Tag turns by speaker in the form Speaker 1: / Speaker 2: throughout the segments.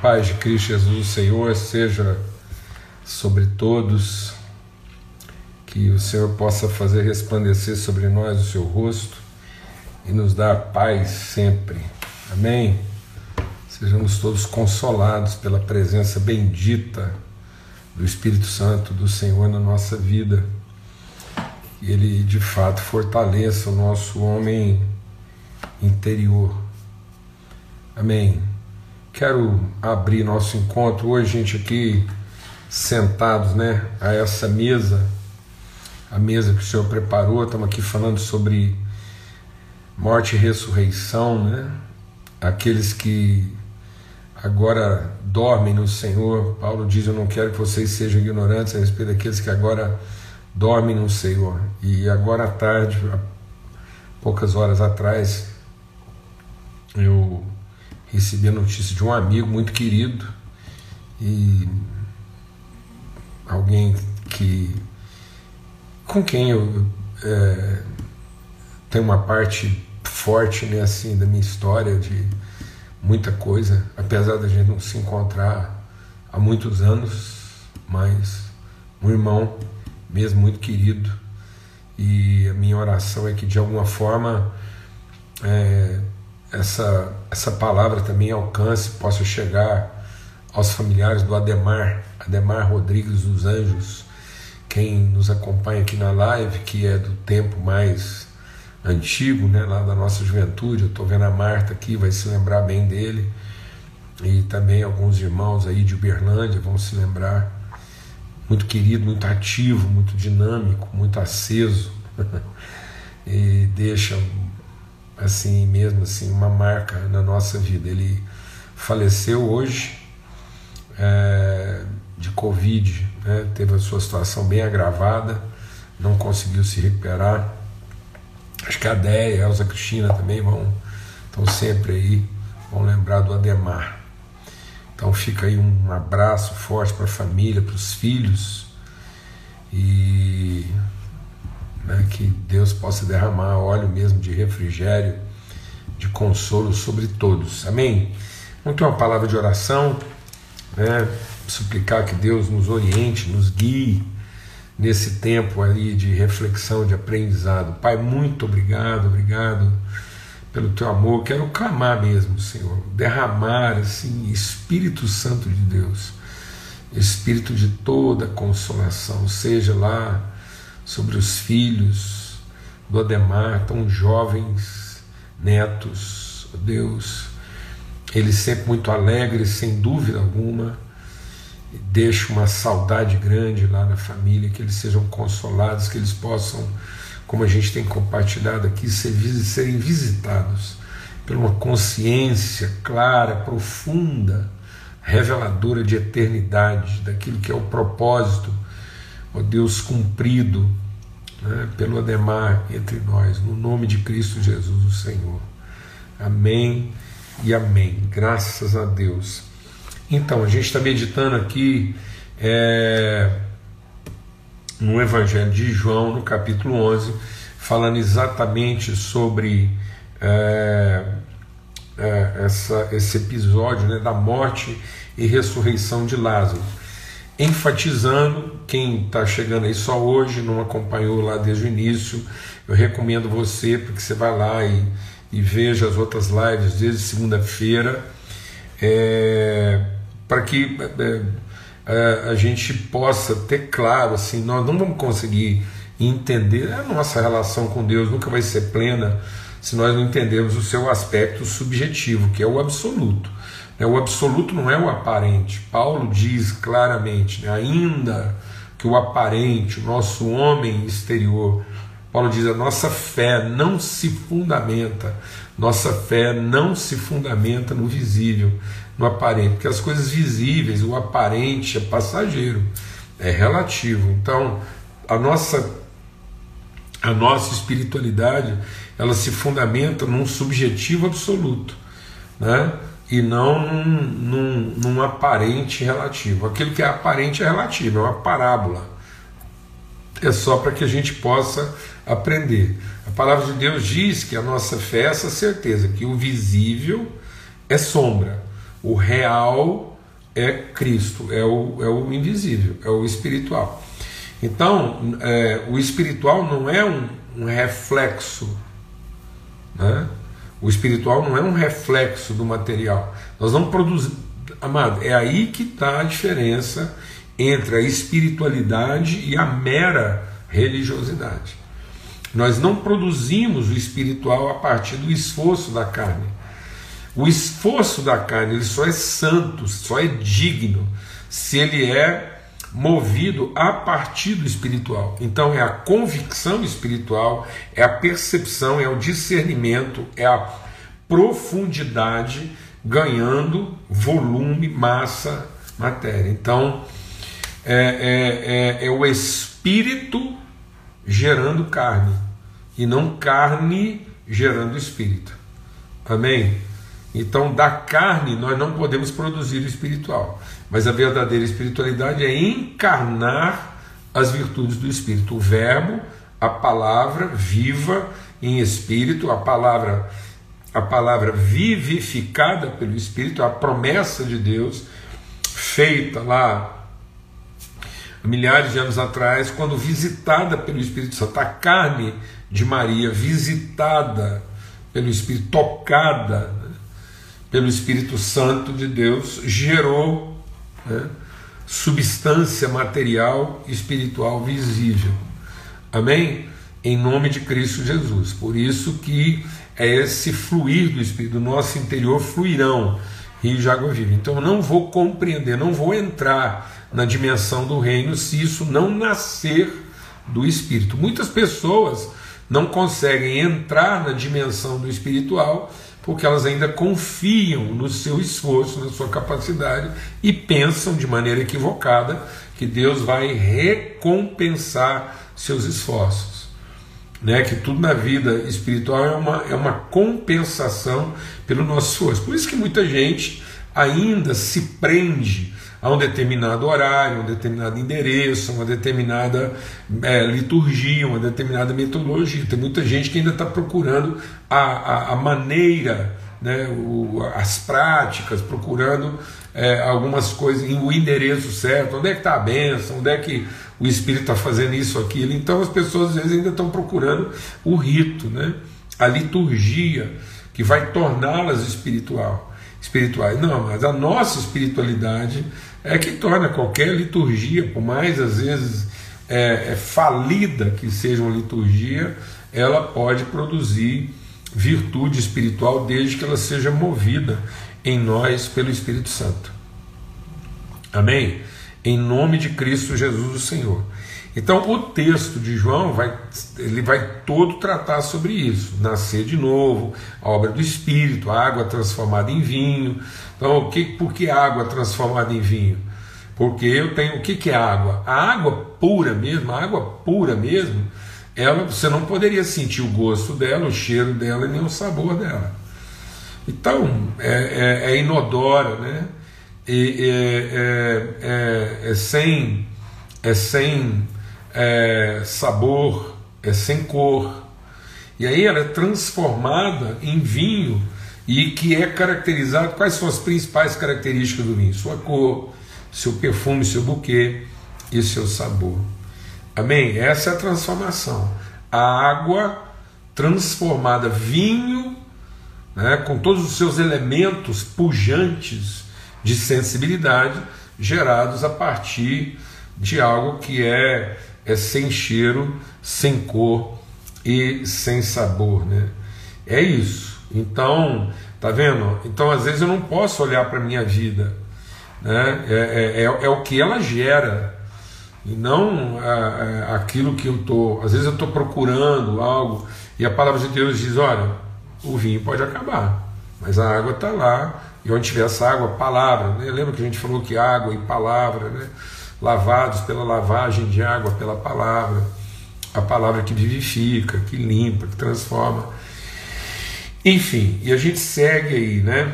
Speaker 1: paz de Cristo Jesus, o Senhor, seja sobre todos, que o Senhor possa fazer resplandecer sobre nós o seu rosto e nos dar paz sempre. Amém? Sejamos todos consolados pela presença bendita do Espírito Santo do Senhor na nossa vida. E Ele de fato fortaleça o nosso homem interior. Amém. Quero abrir nosso encontro hoje, gente, aqui sentados, né, a essa mesa, a mesa que o Senhor preparou. Estamos aqui falando sobre morte e ressurreição, né? Aqueles que agora dormem no Senhor. Paulo diz: Eu não quero que vocês sejam ignorantes a respeito daqueles que agora dormem no Senhor. E agora à tarde, poucas horas atrás, eu recebi a notícia de um amigo muito querido e alguém que com quem eu é, tenho uma parte forte né, assim, da minha história de muita coisa, apesar da gente não se encontrar há muitos anos, mas um irmão mesmo muito querido. E a minha oração é que de alguma forma é, essa, essa palavra também alcance, possa chegar aos familiares do Ademar, Ademar Rodrigues dos Anjos, quem nos acompanha aqui na live, que é do tempo mais antigo, né, lá da nossa juventude, eu estou vendo a Marta aqui, vai se lembrar bem dele, e também alguns irmãos aí de Uberlândia vão se lembrar, muito querido, muito ativo, muito dinâmico, muito aceso, e deixa assim mesmo assim uma marca na nossa vida. Ele faleceu hoje é, de Covid, né? teve a sua situação bem agravada, não conseguiu se recuperar. Acho que a Déia a Elza Cristina também vão estão sempre aí, vão lembrar do Ademar. Então fica aí um abraço forte para a família, para os filhos e né, que Deus possa derramar óleo mesmo de refrigério, de consolo sobre todos. Amém? Vamos ter uma palavra de oração, né, suplicar que Deus nos oriente, nos guie nesse tempo ali de reflexão, de aprendizado. Pai, muito obrigado, obrigado pelo teu amor. Quero clamar mesmo, Senhor, derramar assim Espírito Santo de Deus, Espírito de toda consolação, seja lá sobre os filhos do Ademar, tão jovens, netos, oh Deus, eles sempre muito alegres, sem dúvida alguma, deixa uma saudade grande lá na família, que eles sejam consolados, que eles possam, como a gente tem compartilhado aqui, ser, serem visitados por uma consciência clara, profunda, reveladora de eternidade, daquilo que é o propósito ó Deus, cumprido né, pelo Ademar entre nós, no nome de Cristo Jesus, o Senhor. Amém e amém. Graças a Deus. Então, a gente está meditando aqui é, no Evangelho de João, no capítulo 11, falando exatamente sobre é, é, essa, esse episódio né, da morte e ressurreição de Lázaro enfatizando, quem está chegando aí só hoje, não acompanhou lá desde o início, eu recomendo você, porque você vai lá e, e veja as outras lives desde segunda-feira, é, para que é, é, a gente possa ter claro, assim, nós não vamos conseguir entender, a nossa relação com Deus nunca vai ser plena se nós não entendermos o seu aspecto subjetivo, que é o absoluto. Né, o absoluto não é o aparente. Paulo diz claramente, né, ainda que o aparente, o nosso homem exterior, Paulo diz: a nossa fé não se fundamenta, nossa fé não se fundamenta no visível, no aparente, porque as coisas visíveis, o aparente é passageiro, é relativo. Então, a nossa a nossa espiritualidade, ela se fundamenta num subjetivo absoluto, né? E não num, num, num, aparente relativo. Aquilo que é aparente é relativo, é uma parábola. É só para que a gente possa aprender. A palavra de Deus diz que a nossa fé é essa certeza, que o visível é sombra, O real é Cristo, é o, é o invisível, é o espiritual. Então, é, o espiritual não é um, um reflexo, né? O espiritual não é um reflexo do material. Nós não produzimos. Amado, é aí que está a diferença entre a espiritualidade e a mera religiosidade. Nós não produzimos o espiritual a partir do esforço da carne. O esforço da carne ele só é santo, só é digno se ele é movido a partir do espiritual. Então é a convicção espiritual, é a percepção, é o discernimento, é a profundidade ganhando volume, massa, matéria. Então é, é, é, é o espírito gerando carne e não carne gerando espírito. Amém? Então, da carne nós não podemos produzir o espiritual, mas a verdadeira espiritualidade é encarnar as virtudes do espírito. O Verbo, a palavra viva em espírito, a palavra a palavra vivificada pelo espírito, a promessa de Deus feita lá milhares de anos atrás, quando visitada pelo Espírito Santo, a carne de Maria visitada pelo Espírito, tocada pelo Espírito Santo de Deus, gerou né, substância material espiritual visível. Amém? Em nome de Cristo Jesus. Por isso que é esse fluir do Espírito, do nosso interior fluirão rios de água viva. Então não vou compreender, não vou entrar na dimensão do reino se isso não nascer do Espírito. Muitas pessoas não conseguem entrar na dimensão do espiritual porque elas ainda confiam no seu esforço, na sua capacidade e pensam de maneira equivocada que Deus vai recompensar seus esforços. Né? Que tudo na vida espiritual é uma, é uma compensação pelo nosso esforço. Por isso que muita gente ainda se prende a um determinado horário, a um determinado endereço, a uma determinada é, liturgia, uma determinada metodologia. Tem muita gente que ainda está procurando a, a, a maneira, né, o, as práticas, procurando é, algumas coisas, o endereço certo, onde é que está a bênção, onde é que o Espírito está fazendo isso, aquilo. Então as pessoas às vezes ainda estão procurando o rito, né, a liturgia, que vai torná-las espiritual, espirituais. Não, mas a nossa espiritualidade é que torna qualquer liturgia, por mais às vezes é, é falida que seja uma liturgia, ela pode produzir virtude espiritual desde que ela seja movida em nós pelo Espírito Santo. Amém? Em nome de Cristo Jesus, o Senhor. Então, o texto de João vai, ele vai todo tratar sobre isso: nascer de novo, a obra do Espírito, a água transformada em vinho. Então, o que, por que água transformada em vinho? Porque eu tenho. O que, que é água? A água pura mesmo, a água pura mesmo, ela, você não poderia sentir o gosto dela, o cheiro dela e nem o sabor dela. Então, é, é, é inodora, né? E, é, é, é, é sem. É sem é, sabor, é sem cor. E aí ela é transformada em vinho e que é caracterizado. Quais são as principais características do vinho? Sua cor, seu perfume, seu buquê e seu sabor. Amém? Essa é a transformação. A água transformada, vinho, né, com todos os seus elementos pujantes de sensibilidade, gerados a partir de algo que é é sem cheiro, sem cor e sem sabor, né? É isso. Então, tá vendo? Então, às vezes eu não posso olhar para a minha vida, né? É, é, é, é, o que ela gera e não é, aquilo que eu tô. Às vezes eu estou procurando algo e a palavra de Deus diz: olha, o vinho pode acabar, mas a água está lá. E onde tiver essa água, palavra. Né? Lembra que a gente falou que água e palavra, né? Lavados pela lavagem de água, pela palavra, a palavra que vivifica, que limpa, que transforma. Enfim, e a gente segue aí, né?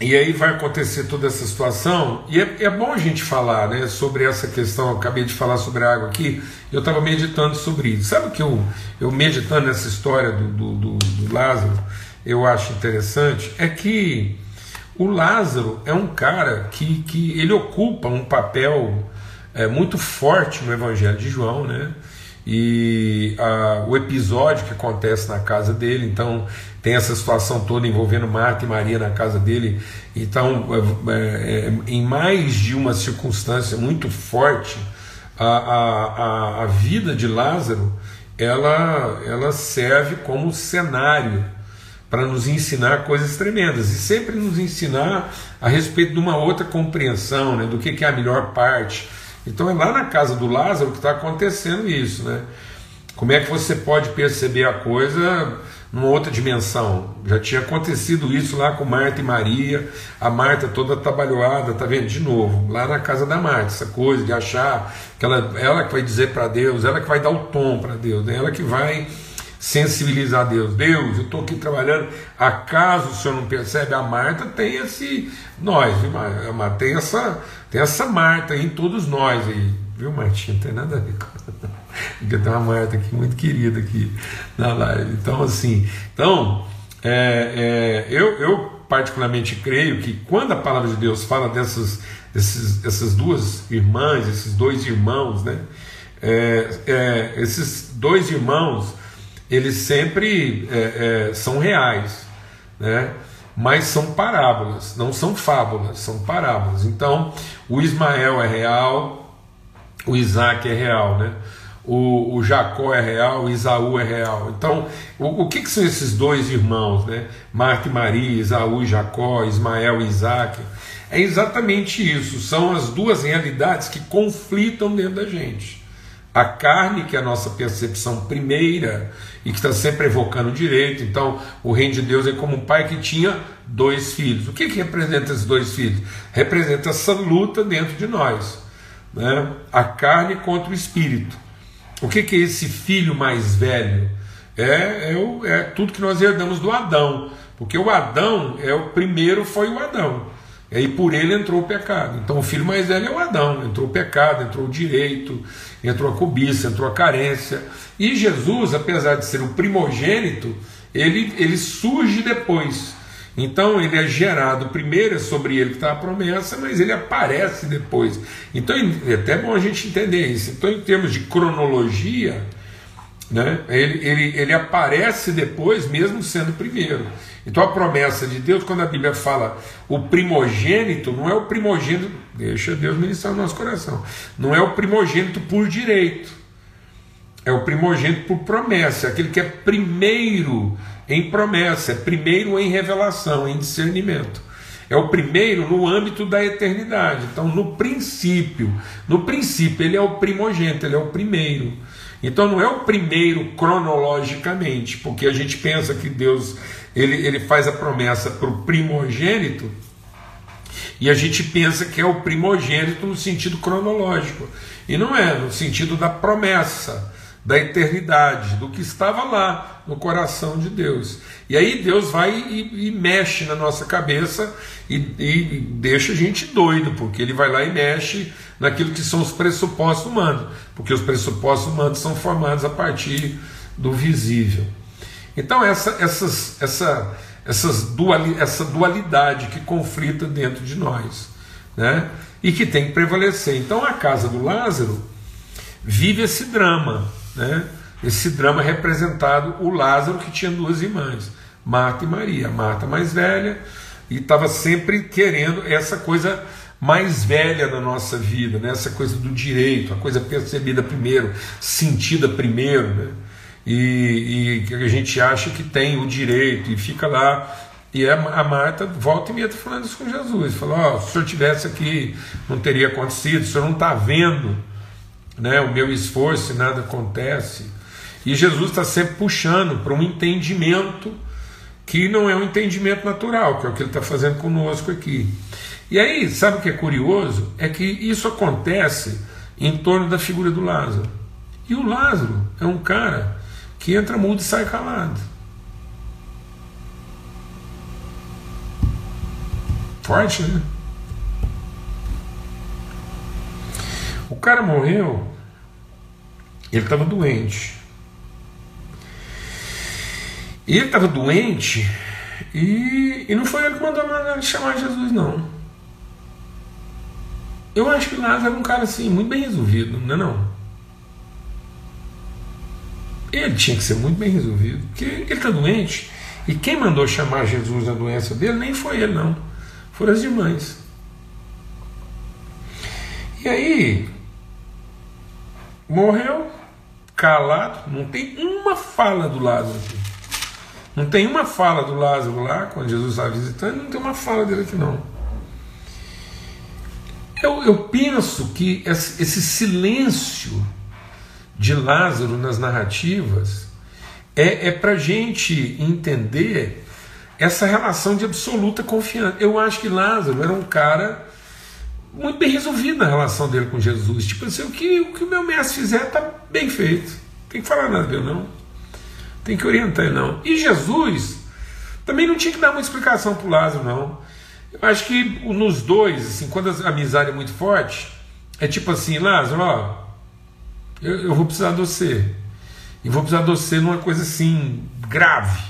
Speaker 1: E aí vai acontecer toda essa situação, e é, é bom a gente falar né, sobre essa questão. Eu acabei de falar sobre a água aqui, eu estava meditando sobre isso. Sabe o que eu, eu meditando nessa história do, do, do, do Lázaro, eu acho interessante? É que O Lázaro é um cara que, que ele ocupa um papel é, muito forte no Evangelho de João, né? E a, o episódio que acontece na casa dele, então tem essa situação toda envolvendo Marta e Maria na casa dele. Então, é, é, em mais de uma circunstância muito forte, a, a, a vida de Lázaro ela, ela serve como cenário para nos ensinar coisas tremendas e sempre nos ensinar a respeito de uma outra compreensão né, do que, que é a melhor parte. Então é lá na casa do Lázaro que está acontecendo isso. Né? Como é que você pode perceber a coisa numa outra dimensão. Já tinha acontecido isso lá com Marta e Maria, a Marta toda trabalhada, tá vendo? De novo, lá na casa da Marta, essa coisa de achar que ela, ela que vai dizer para Deus, ela que vai dar o tom para Deus, né? ela que vai sensibilizar Deus. Deus, eu estou aqui trabalhando, acaso o senhor não percebe? A Marta tem esse, nós, viu, Marta? Tem essa, tem essa Marta em todos nós aí, viu, Martinha? Não tem nada a ver com. Porque tem uma Marta aqui muito querida aqui na live. Então, assim, então, é, é, eu, eu particularmente creio que quando a palavra de Deus fala dessas, essas duas irmãs, esses dois irmãos, né? É, é esses dois irmãos, eles sempre é, é, são reais, né? mas são parábolas, não são fábulas, são parábolas. Então, o Ismael é real, o Isaac é real, né? o, o Jacó é real, o Isaú é real. Então, o, o que, que, são esses dois irmãos, né? Marta e Maria, Isaú e Jacó, Ismael e Isaac? É exatamente isso, são as duas realidades que conflitam dentro da gente. A carne, que é a nossa percepção primeira e que está sempre evocando o direito. Então, o reino de Deus é como um pai que tinha dois filhos. O que, que representa esses dois filhos? Representa essa luta dentro de nós. Né? A carne contra o espírito. O que, que é esse filho mais velho? É, é, o, é tudo que nós herdamos do Adão, porque o Adão é o primeiro foi o Adão. E por ele entrou o pecado. Então o filho mais velho é o Adão. Entrou o pecado, entrou o direito, entrou a cobiça, entrou a carência. E Jesus, apesar de ser o primogênito, ele, ele surge depois. Então ele é gerado primeiro, é sobre ele que está a promessa, mas ele aparece depois. Então é até bom a gente entender isso. Então, em termos de cronologia, né, ele, ele, ele aparece depois, mesmo sendo primeiro. Então a promessa de Deus, quando a Bíblia fala o primogênito, não é o primogênito, deixa Deus ministrar no nosso coração, não é o primogênito por direito, é o primogênito por promessa, aquele que é primeiro em promessa, é primeiro em revelação, em discernimento. É o primeiro no âmbito da eternidade. Então, no princípio, no princípio, ele é o primogênito, ele é o primeiro. Então, não é o primeiro cronologicamente, porque a gente pensa que Deus ele, ele faz a promessa para o primogênito e a gente pensa que é o primogênito no sentido cronológico. E não é, no sentido da promessa da eternidade, do que estava lá no coração de Deus. E aí Deus vai e, e mexe na nossa cabeça e, e, deixa a gente doido, porque ele vai lá e mexe naquilo que são os pressupostos humanos, porque os pressupostos humanos são formados a partir do visível. Então essa, essas, essa, essas duali, essa dualidade que conflita dentro de nós, né? E que tem que prevalecer. Então a casa do Lázaro vive esse drama né? Esse drama representado o Lázaro que tinha duas irmãs, Marta e Maria. Marta mais velha e estava sempre querendo essa coisa mais velha da nossa vida, né? essa coisa do direito, a coisa percebida primeiro, sentida primeiro, né? e, que a gente acha que tem o direito e fica lá. E a Marta volta e meia tá falando isso com Jesus. Falou: oh, se o senhor tivesse aqui, não teria acontecido, o senhor não está vendo né, o meu esforço e nada acontece. E Jesus está sempre puxando para um entendimento que não é um entendimento natural, que é o que ele está fazendo conosco aqui. E aí, sabe o que é curioso? É que isso acontece em torno da figura do Lázaro. E o Lázaro é um cara que entra mudo e sai calado. Forte, né? O cara morreu, ele estava doente. Ele estava doente E, e não foi ele que mandou chamar Jesus, não. Eu acho que Lázaro era um cara assim, muito bem resolvido, não é não? Ele tinha que ser muito bem resolvido, porque ele está doente. E quem mandou chamar Jesus da doença dele nem foi ele, não. Foram as irmãs. E aí, morreu, calado, não tem uma fala do Lázaro aqui. Não tem uma fala do Lázaro lá, quando Jesus estava visitando, não tem uma fala dele aqui não. Eu, eu penso que esse silêncio de Lázaro nas narrativas é, é para gente entender essa relação de absoluta confiança. Eu acho que Lázaro era um cara muito bem resolvido na relação dele com Jesus. Tipo assim, o que o, que meu mestre fizer está bem feito. Não tem que falar nada dele, não. Tem que orientar ele, não. E Jesus também não tinha que dar uma explicação para Lázaro, não. Eu acho que nos dois, assim, quando a amizade é muito forte, é tipo assim, Lázaro, ó, eu, eu vou precisar de você. E vou precisar de você numa coisa assim, grave,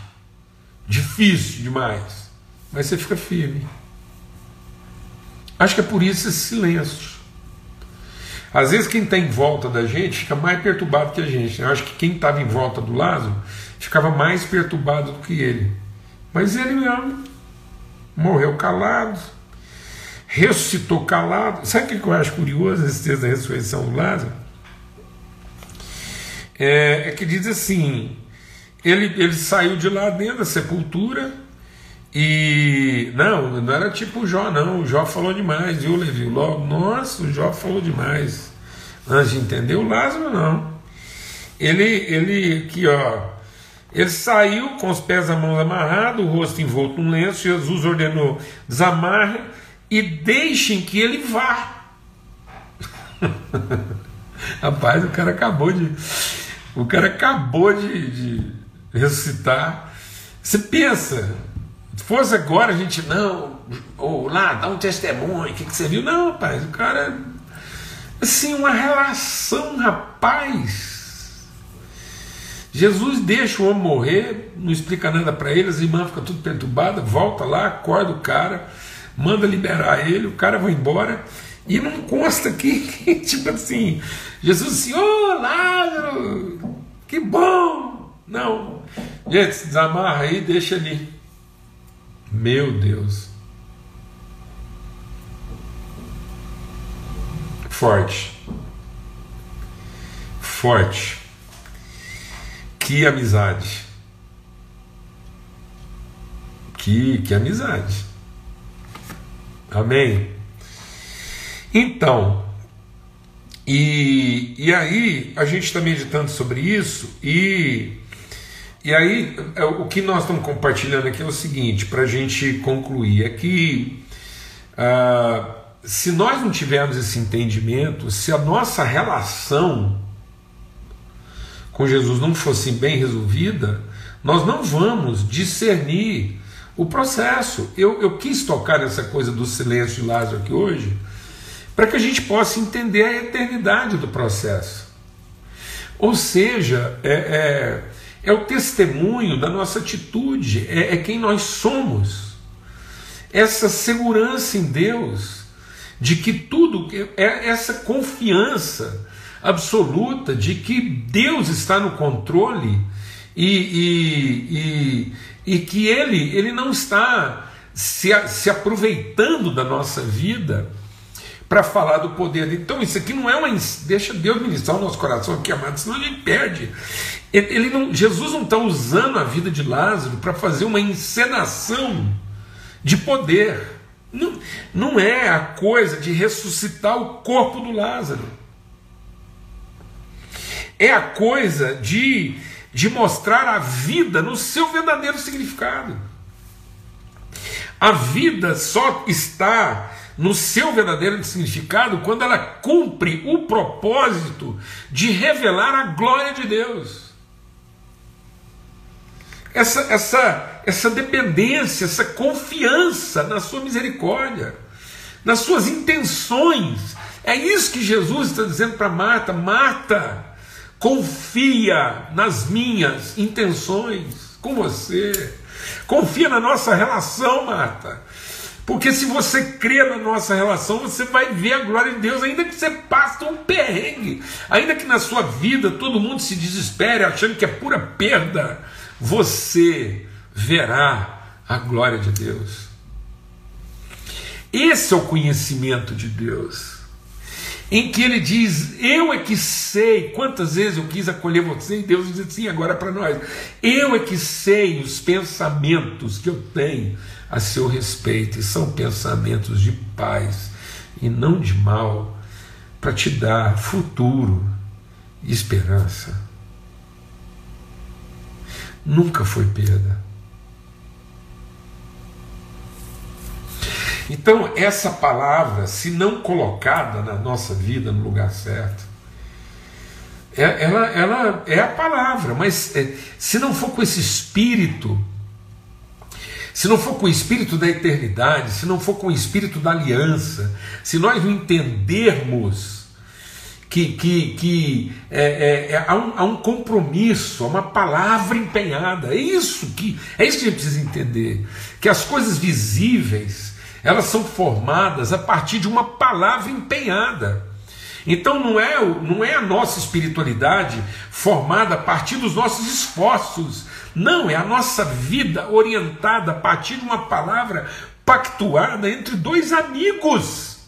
Speaker 1: difícil demais. Mas você fica firme. Acho que é por isso esse silêncio. Às vezes quem está em volta da gente fica mais perturbado que a gente. Eu acho que quem estava em volta do Lázaro ficava mais perturbado do que ele. Mas ele mesmo morreu calado, ressuscitou calado. Sabe o que eu acho curioso nesse texto da ressurreição do Lázaro? É, é que diz assim: ele, ele saiu de lá dentro da sepultura e não, não era tipo o Jó, não. O Jó falou demais, viu, Levi? Logo, nossa, o Jó falou demais. Antes de entender, o Lázaro não. Ele, ele aqui, ó. Ele saiu com os pés e mãos amarrados, o rosto envolto num lenço. Jesus ordenou: desamarre e deixem que ele vá. Rapaz, o cara acabou de. O cara acabou de, de ressuscitar. Você pensa, se fosse agora, a gente, não, ou lá, dá um testemunho, o que, que você viu? Não, rapaz, o cara. Assim, uma relação, rapaz. Jesus deixa o homem morrer, não explica nada para ele, as irmãs ficam tudo perturbadas, volta lá, acorda o cara, manda liberar ele, o cara vai embora. E não consta que, tipo assim, Jesus assim, ô oh, Lázaro, que bom! Não. Gente, desamarra aí, deixa ali. Meu Deus. Forte. Forte. Que amizade. Que, que amizade. Amém? Então, e, e aí a gente está meditando sobre isso e e aí, é, o que nós estamos compartilhando aqui é o seguinte, para a gente concluir: é que uh, se nós não tivermos esse entendimento, se a nossa relação com Jesus não fosse bem resolvida, nós não vamos discernir o processo. Eu, eu quis tocar nessa coisa do silêncio de Lázaro aqui hoje, para que a gente possa entender a eternidade do processo. Ou seja, é, é é o testemunho da nossa atitude, é, é quem nós somos. Essa segurança em Deus, de que tudo, é essa confiança absoluta de que Deus está no controle e, e, e, e que Ele, Ele não está se, se aproveitando da nossa vida para falar do poder dele. Então, isso aqui não é uma. Deixa Deus ministrar o nosso coração aqui, amado, senão gente perde. Ele não, Jesus não está usando a vida de Lázaro para fazer uma encenação de poder. Não, não é a coisa de ressuscitar o corpo do Lázaro. É a coisa de, de mostrar a vida no seu verdadeiro significado. A vida só está no seu verdadeiro significado quando ela cumpre o propósito de revelar a glória de Deus. Essa, essa, essa dependência, essa confiança na sua misericórdia, nas suas intenções. É isso que Jesus está dizendo para Marta: Marta, confia nas minhas intenções com você. Confia na nossa relação, Marta. Porque se você crê na nossa relação, você vai ver a glória de Deus, ainda que você passe um perrengue, ainda que na sua vida todo mundo se desespere achando que é pura perda, você verá a glória de Deus. Esse é o conhecimento de Deus, em que ele diz: Eu é que sei. Quantas vezes eu quis acolher você e Deus diz assim agora para nós: Eu é que sei os pensamentos que eu tenho a seu respeito, e são pensamentos de paz e não de mal, para te dar futuro e esperança. Nunca foi perda. Então, essa palavra, se não colocada na nossa vida no lugar certo, é, ela, ela é a palavra, mas é, se não for com esse espírito, se não for com o espírito da eternidade, se não for com o espírito da aliança, se nós não entendermos que, que, que é, é, é, há, um, há, um, compromisso, há uma palavra empenhada, é isso que é isso que a gente precisa entender, que as coisas visíveis elas são formadas a partir de uma palavra empenhada. Então não é, não é a nossa espiritualidade formada a partir dos nossos esforços. Não, é a nossa vida orientada a partir de uma palavra pactuada entre dois amigos.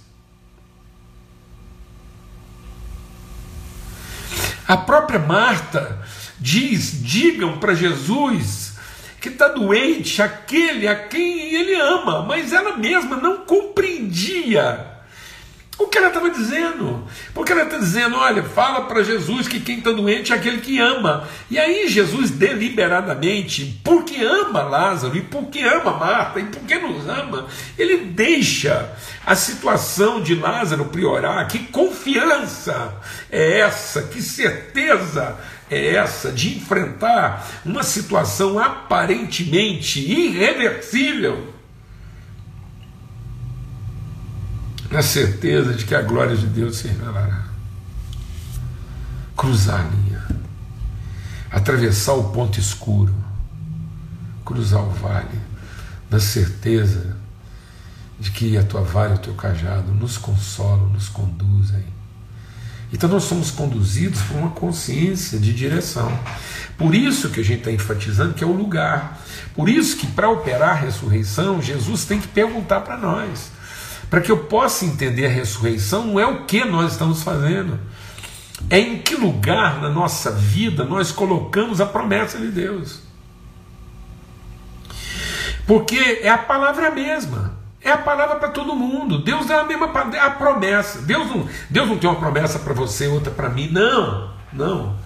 Speaker 1: A própria Marta diz: digam para Jesus que está doente aquele a quem ele ama, mas ela mesma não compreendia o que ela estava dizendo. Porque ela está dizendo: olha, fala para Jesus que quem está doente é aquele que ama. E aí Jesus deliberadamente, porque ama Lázaro, e porque ama Marta, e porque nos ama, ele deixa a situação de Lázaro priorar. Que confiança é essa? Que certeza é essa de enfrentar uma situação aparentemente irreversível, na certeza de que a glória de Deus se revelará. Cruzar a linha, atravessar o ponto escuro, cruzar o vale, na certeza de que a tua vara e o teu cajado nos consolam, nos conduzem então nós somos conduzidos por uma consciência de direção. Por isso que a gente está enfatizando que é o lugar. Por isso que para operar a ressurreição, Jesus tem que perguntar para nós. Para que eu possa entender a ressurreição, não é o que nós estamos fazendo, é em que lugar na nossa vida nós colocamos a promessa de Deus. Porque é a palavra mesma. É a palavra para todo mundo. Deus é a mesma é a promessa. Deus não, Deus não tem uma promessa para você, outra para mim. Não, não.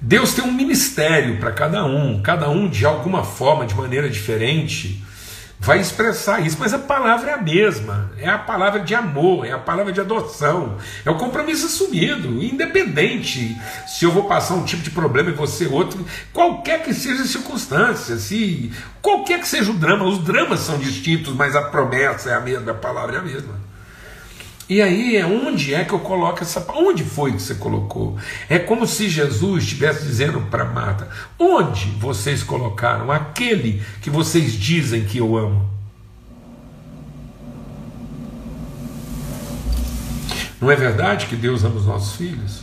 Speaker 1: Deus tem um ministério para cada um, cada um de alguma forma, de maneira diferente, vai expressar isso, mas a palavra é a mesma, é a palavra de amor, é a palavra de adoção, é o compromisso assumido, independente se eu vou passar um tipo de problema e você outro, qualquer que seja a circunstância, se qualquer que seja o drama, os dramas são distintos, mas a promessa é a mesma, a palavra é a mesma. E aí é onde é que eu coloco essa. Onde foi que você colocou? É como se Jesus estivesse dizendo para Marta: onde vocês colocaram aquele que vocês dizem que eu amo? Não é verdade que Deus ama os nossos filhos?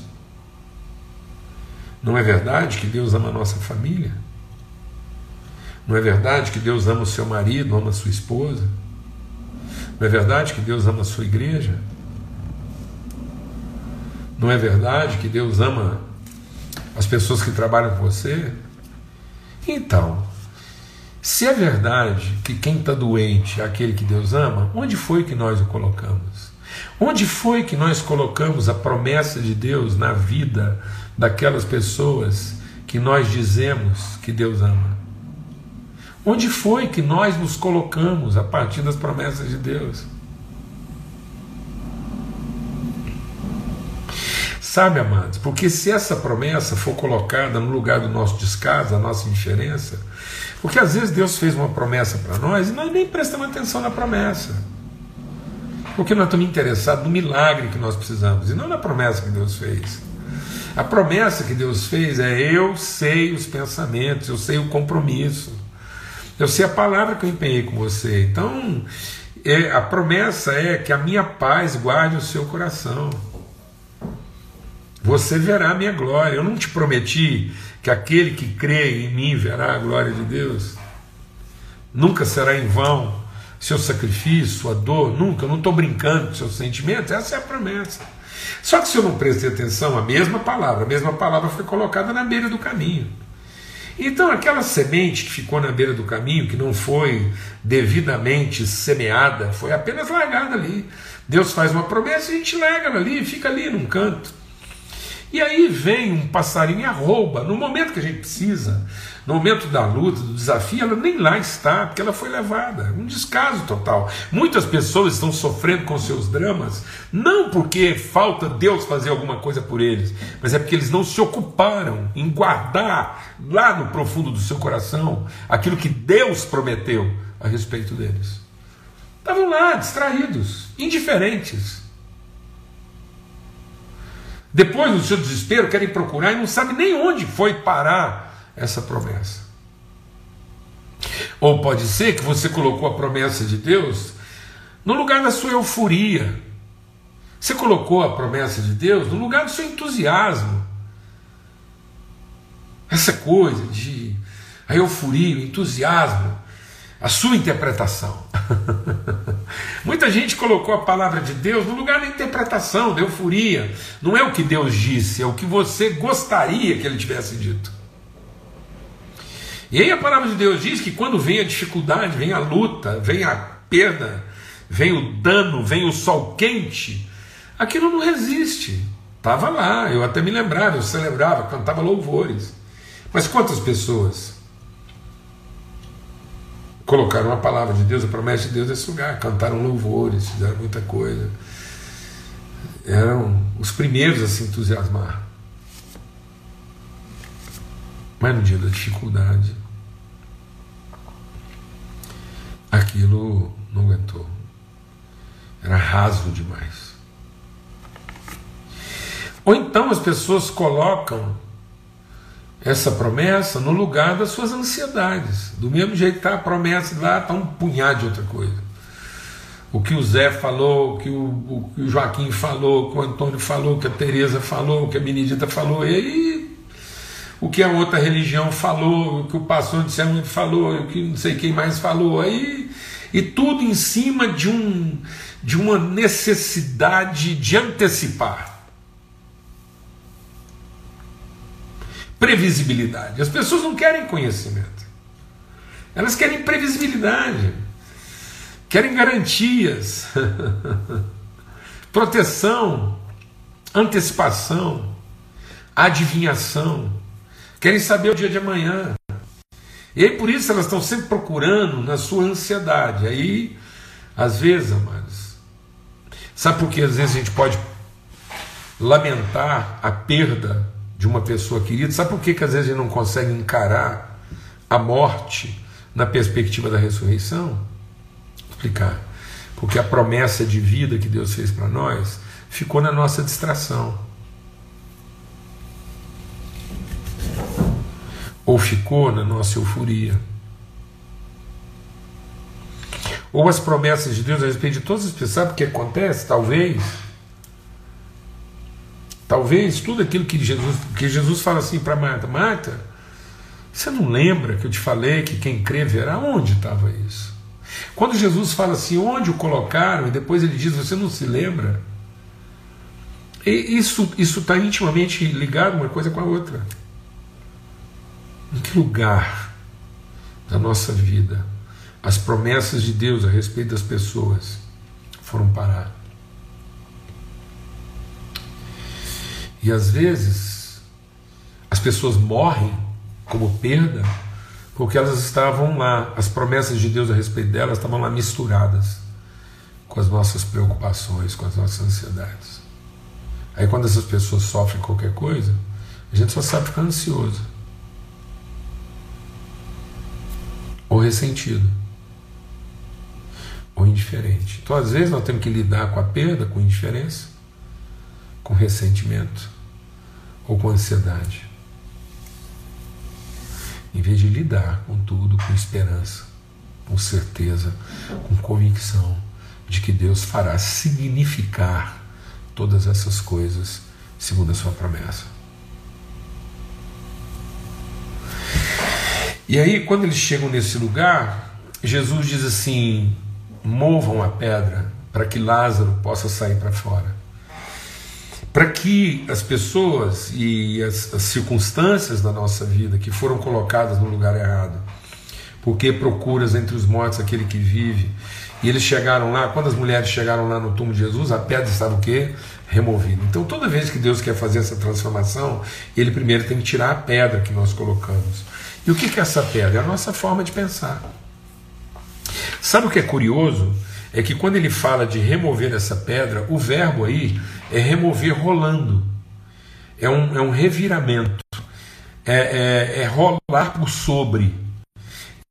Speaker 1: Não é verdade que Deus ama a nossa família? Não é verdade que Deus ama o seu marido, ama a sua esposa? Não é verdade que Deus ama a sua igreja? Não é verdade que Deus ama as pessoas que trabalham com você? Então, se é verdade que quem está doente é aquele que Deus ama, onde foi que nós o colocamos? Onde foi que nós colocamos a promessa de Deus na vida daquelas pessoas que nós dizemos que Deus ama? Onde foi que nós nos colocamos a partir das promessas de Deus? Sabe, amados, porque se essa promessa for colocada no lugar do nosso descaso, da nossa indiferença, porque às vezes Deus fez uma promessa para nós e nós nem prestamos atenção na promessa. Porque nós estamos interessados no milagre que nós precisamos e não na promessa que Deus fez. A promessa que Deus fez é: eu sei os pensamentos, eu sei o compromisso, eu sei a palavra que eu empenhei com você. Então, é, a promessa é que a minha paz guarde o seu coração. Você verá a minha glória. Eu não te prometi que aquele que crê em mim verá a glória de Deus. Nunca será em vão seu sacrifício, sua dor, nunca. Eu não estou brincando com seus sentimentos, essa é a promessa. Só que se eu não prestei atenção, a mesma palavra, a mesma palavra foi colocada na beira do caminho. Então, aquela semente que ficou na beira do caminho, que não foi devidamente semeada, foi apenas largada ali. Deus faz uma promessa e a gente larga ela ali, fica ali num canto. E aí vem um passarinho e arroba, no momento que a gente precisa, no momento da luta, do desafio, ela nem lá está, porque ela foi levada. Um descaso total. Muitas pessoas estão sofrendo com seus dramas, não porque falta Deus fazer alguma coisa por eles, mas é porque eles não se ocuparam em guardar lá no profundo do seu coração aquilo que Deus prometeu a respeito deles. Estavam lá, distraídos, indiferentes. Depois do seu desespero, querem procurar e não sabem nem onde foi parar essa promessa. Ou pode ser que você colocou a promessa de Deus no lugar da sua euforia. Você colocou a promessa de Deus no lugar do seu entusiasmo. Essa coisa de a euforia, o entusiasmo, a sua interpretação. Muita gente colocou a palavra de Deus no lugar da interpretação, da euforia. Não é o que Deus disse, é o que você gostaria que ele tivesse dito. E aí a palavra de Deus diz que quando vem a dificuldade, vem a luta, vem a perda, vem o dano, vem o sol quente, aquilo não resiste. Estava lá, eu até me lembrava, eu celebrava, cantava louvores. Mas quantas pessoas colocaram a palavra de Deus, a promessa de Deus nesse lugar, cantaram louvores, fizeram muita coisa. Eram os primeiros a se entusiasmar. Mas no dia da dificuldade, aquilo não aguentou. Era raso demais. Ou então as pessoas colocam essa promessa no lugar das suas ansiedades. Do mesmo jeito que está a promessa lá, está um punhado de outra coisa. O que o Zé falou, o que o, o, que o Joaquim falou, o que o Antônio falou, o que a Tereza falou, o que a Benedita falou, e aí o que a outra religião falou, o que o pastor de Sermão falou, o que não sei quem mais falou, aí e tudo em cima de um de uma necessidade de antecipar. Previsibilidade. As pessoas não querem conhecimento, elas querem previsibilidade, querem garantias, proteção, antecipação, adivinhação, querem saber o dia de amanhã. E aí por isso elas estão sempre procurando na sua ansiedade. Aí, às vezes, amados, sabe por que às vezes a gente pode lamentar a perda de uma pessoa querida. Sabe por que, que às vezes a gente não consegue encarar a morte na perspectiva da ressurreição? Vou explicar. Porque a promessa de vida que Deus fez para nós ficou na nossa distração. Ou ficou na nossa euforia. Ou as promessas de Deus a respeito de todas as pessoas. Sabe o que acontece? Talvez Talvez tudo aquilo que Jesus, que Jesus fala assim para Marta: Marta, você não lembra que eu te falei que quem crê verá? Onde estava isso? Quando Jesus fala assim, onde o colocaram, e depois ele diz, você não se lembra? E isso está intimamente ligado uma coisa com a outra. Em que lugar da nossa vida as promessas de Deus a respeito das pessoas foram parar? E às vezes as pessoas morrem como perda porque elas estavam lá, as promessas de Deus a respeito delas estavam lá misturadas com as nossas preocupações, com as nossas ansiedades. Aí quando essas pessoas sofrem qualquer coisa, a gente só sabe ficar ansioso. Ou ressentido. Ou indiferente. Então, às vezes, nós temos que lidar com a perda, com indiferença, com ressentimento ou com ansiedade. Em vez de lidar com tudo com esperança, com certeza, com convicção de que Deus fará significar todas essas coisas segundo a sua promessa. E aí, quando eles chegam nesse lugar, Jesus diz assim: movam a pedra para que Lázaro possa sair para fora. Para que as pessoas e as, as, circunstâncias da nossa vida que foram colocadas no lugar errado, porque procuras entre os mortos aquele que vive, e eles chegaram lá, quando as mulheres chegaram lá no túmulo de Jesus, a pedra estava o quê? Removida. Então toda vez que Deus quer fazer essa transformação, Ele primeiro tem que tirar a pedra que nós colocamos. E o que é essa pedra? É a nossa forma de pensar. Sabe o que é curioso? É que quando ele fala de remover essa pedra, o verbo aí é remover rolando. É um, é um reviramento. É, é, é rolar por sobre.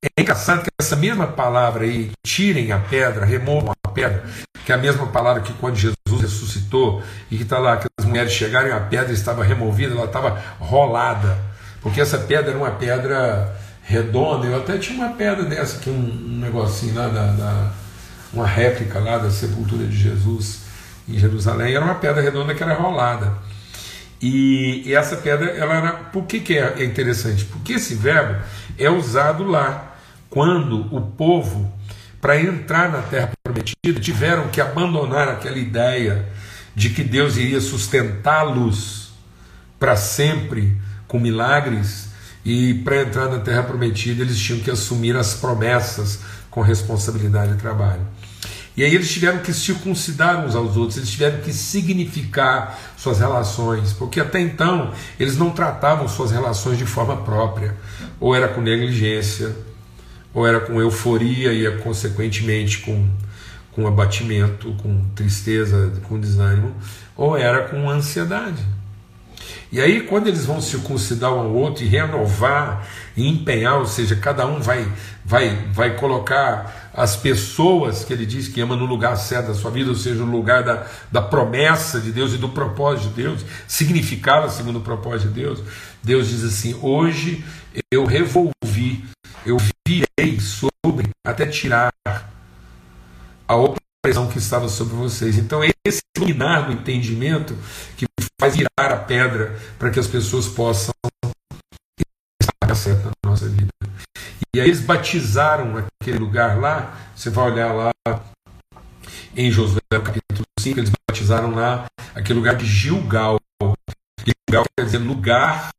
Speaker 1: É engraçado que essa mesma palavra aí, tirem a pedra, removam a pedra, que é a mesma palavra que quando Jesus ressuscitou e que está lá, que as mulheres chegaram a pedra estava removida, ela estava rolada porque essa pedra era uma pedra redonda, eu até tinha uma pedra dessa aqui, um, um negocinho lá, da, da, uma réplica lá da sepultura de Jesus em Jerusalém, era uma pedra redonda que era rolada. E, e essa pedra, ela era. Por que, que é, é interessante? Porque esse verbo é usado lá, quando o povo, para entrar na terra prometida, tiveram que abandonar aquela ideia de que Deus iria sustentá-los para sempre com milagres, e para entrar na terra prometida eles tinham que assumir as promessas com responsabilidade de trabalho. E aí eles tiveram que circuncidar uns aos outros, eles tiveram que significar suas relações, porque até então eles não tratavam suas relações de forma própria, ou era com negligência, ou era com euforia e consequentemente com, com abatimento, com tristeza, com desânimo, ou era com ansiedade. E aí, quando eles vão circuncidar um ao outro e renovar e empenhar, ou seja, cada um vai, vai, vai colocar as pessoas que ele diz que ama no lugar certo da sua vida, ou seja, no lugar da, da promessa de Deus e do propósito de Deus, significá-la segundo o propósito de Deus. Deus diz assim: Hoje eu revolvi, eu virei sobre, até tirar a opressão que estava sobre vocês. Então, esse iluminar do entendimento que faz virar a pedra para que as pessoas possam estar certo na nossa vida. E aí eles batizaram aquele lugar lá, você vai olhar lá em Josué capítulo 5, eles batizaram lá aquele lugar de Gilgal. Gilgal quer dizer lugar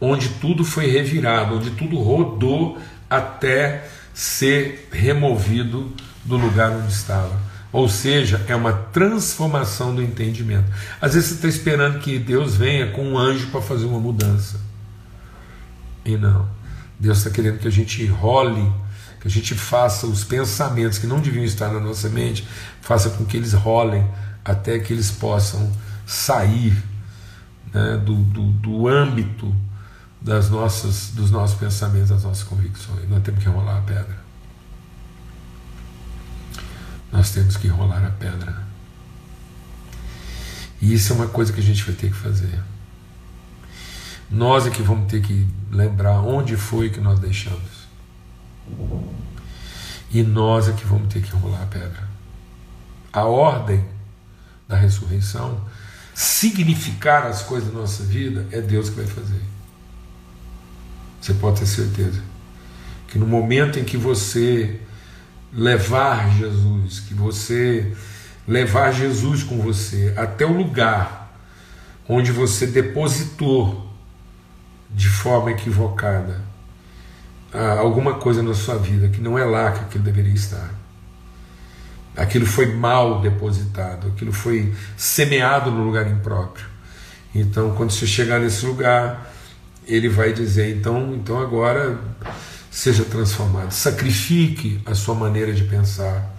Speaker 1: onde tudo foi revirado, onde tudo rodou até ser removido do lugar onde estava. Ou seja, é uma transformação do entendimento. Às vezes você está esperando que Deus venha com um anjo para fazer uma mudança. E não. Deus está querendo que a gente role, que a gente faça os pensamentos que não deviam estar na nossa mente, faça com que eles rolem até que eles possam sair né, do, do, do âmbito das nossas, dos nossos pensamentos, das nossas convicções. Nós temos que rolar a pedra nós temos que enrolar a pedra. E isso é uma coisa que a gente vai ter que fazer. Nós é que vamos ter que lembrar onde foi que nós deixamos. E nós é que vamos ter que enrolar a pedra. A ordem da ressurreição, significar as coisas da nossa vida, é Deus que vai fazer. Você pode ter certeza que no momento em que você levar Jesus, que você levar Jesus com você até o lugar onde você depositou de forma equivocada alguma coisa na sua vida que não é lá que aquilo deveria estar. Aquilo foi mal depositado, aquilo foi semeado no lugar impróprio. Então, quando você chegar nesse lugar, ele vai dizer: então, então agora seja transformado. Sacrifique a sua maneira de pensar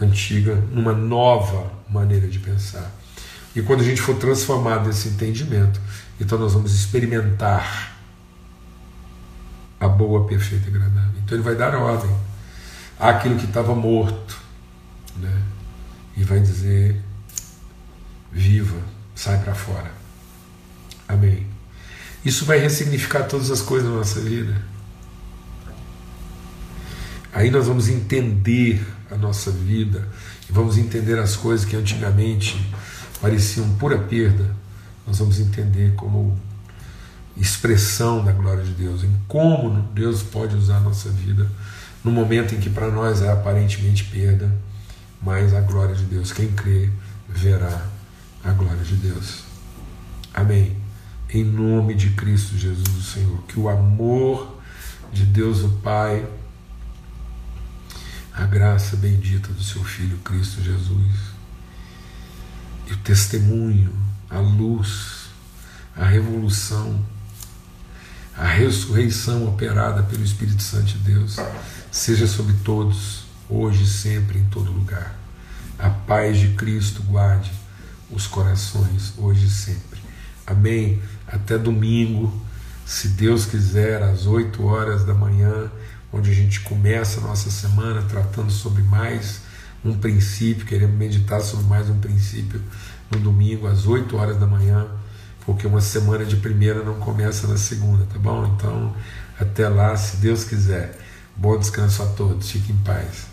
Speaker 1: antiga numa nova maneira de pensar. E quando a gente for transformado nesse entendimento, então nós vamos experimentar a boa, perfeita e agradável. Então ele vai dar ordem àquilo que estava morto, né? E vai dizer: viva, sai para fora. Amém. Isso vai ressignificar todas as coisas na nossa vida. Aí nós vamos entender a nossa vida e vamos entender as coisas que antigamente pareciam pura perda. Nós vamos entender como expressão da glória de Deus, em como Deus pode usar a nossa vida no momento em que para nós é aparentemente perda, mas a glória de Deus. Quem crê verá a glória de Deus. Amém. Em nome de Cristo Jesus, o Senhor, que o amor de Deus o Pai, a graça bendita do seu Filho Cristo Jesus, e o testemunho, a luz, a revolução, a ressurreição operada pelo Espírito Santo de Deus, seja sobre todos, hoje e sempre, em todo lugar. A paz de Cristo guarde os corações, hoje e sempre. Amém. Até domingo, se Deus quiser, às 8 horas da manhã, onde a gente começa a nossa semana tratando sobre mais um princípio, queremos meditar sobre mais um princípio no domingo, às 8 horas da manhã, porque uma semana de primeira não começa na segunda, tá bom? Então, até lá, se Deus quiser. Bom descanso a todos, fiquem em paz.